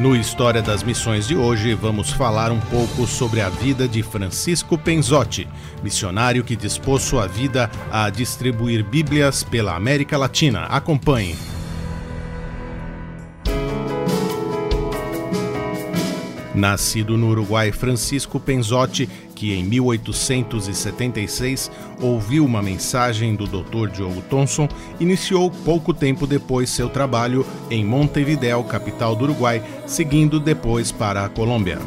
No História das Missões de hoje, vamos falar um pouco sobre a vida de Francisco Penzotti, missionário que dispôs sua vida a distribuir Bíblias pela América Latina. Acompanhe. Nascido no Uruguai, Francisco Penzotti, que em 1876 ouviu uma mensagem do Dr. Diogo Thomson, iniciou pouco tempo depois seu trabalho em Montevideo, capital do Uruguai, seguindo depois para a Colômbia.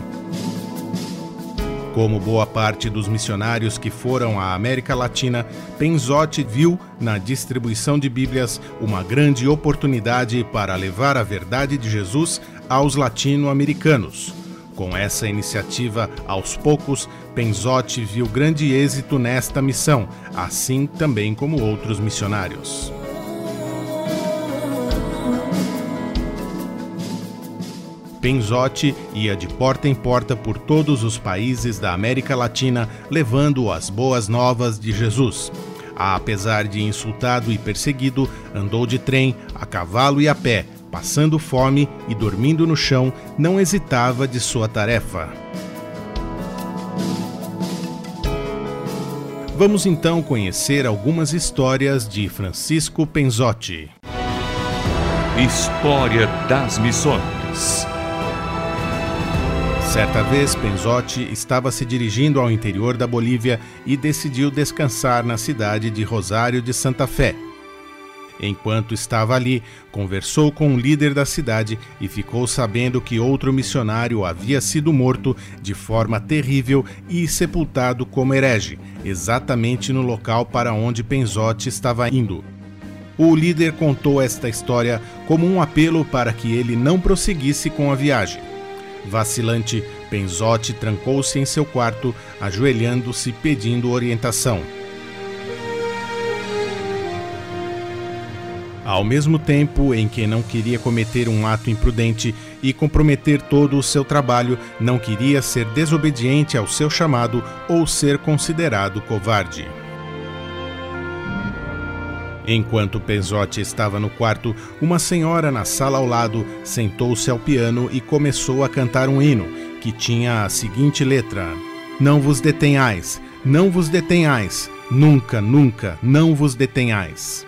Como boa parte dos missionários que foram à América Latina, Penzotti viu na distribuição de Bíblias uma grande oportunidade para levar a verdade de Jesus aos latino-americanos. Com essa iniciativa, aos poucos, Penzotti viu grande êxito nesta missão, assim também como outros missionários. Penzotti ia de porta em porta por todos os países da América Latina, levando as boas novas de Jesus. Apesar de insultado e perseguido, andou de trem, a cavalo e a pé, passando fome e dormindo no chão, não hesitava de sua tarefa. Vamos então conhecer algumas histórias de Francisco Penzotti. História das Missões. Certa vez, Penzotti estava se dirigindo ao interior da Bolívia e decidiu descansar na cidade de Rosário de Santa Fé. Enquanto estava ali, conversou com o líder da cidade e ficou sabendo que outro missionário havia sido morto de forma terrível e sepultado como herege, exatamente no local para onde Penzotti estava indo. O líder contou esta história como um apelo para que ele não prosseguisse com a viagem. Vacilante, Penzotti trancou-se em seu quarto, ajoelhando-se pedindo orientação. Ao mesmo tempo em que não queria cometer um ato imprudente e comprometer todo o seu trabalho, não queria ser desobediente ao seu chamado ou ser considerado covarde. Enquanto Penzotti estava no quarto, uma senhora na sala ao lado sentou-se ao piano e começou a cantar um hino que tinha a seguinte letra: Não vos detenhais, não vos detenhais, nunca, nunca, não vos detenhais.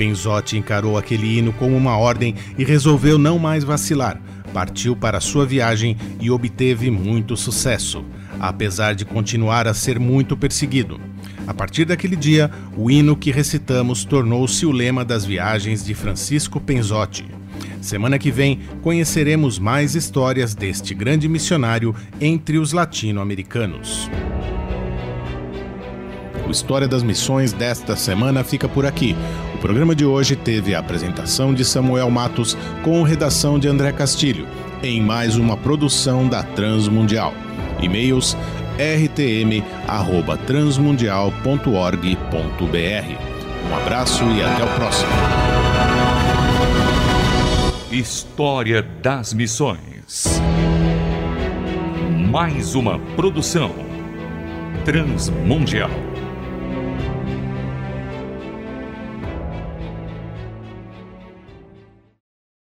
Penzotti encarou aquele hino como uma ordem e resolveu não mais vacilar. Partiu para sua viagem e obteve muito sucesso, apesar de continuar a ser muito perseguido. A partir daquele dia, o hino que recitamos tornou-se o lema das viagens de Francisco Penzotti. Semana que vem conheceremos mais histórias deste grande missionário entre os latino-americanos. O História das Missões desta semana fica por aqui. O programa de hoje teve a apresentação de Samuel Matos com redação de André Castilho, em mais uma produção da Transmundial. E-mails rtm@transmundial.org.br. Um abraço e até o próximo. História das Missões. Mais uma produção Transmundial.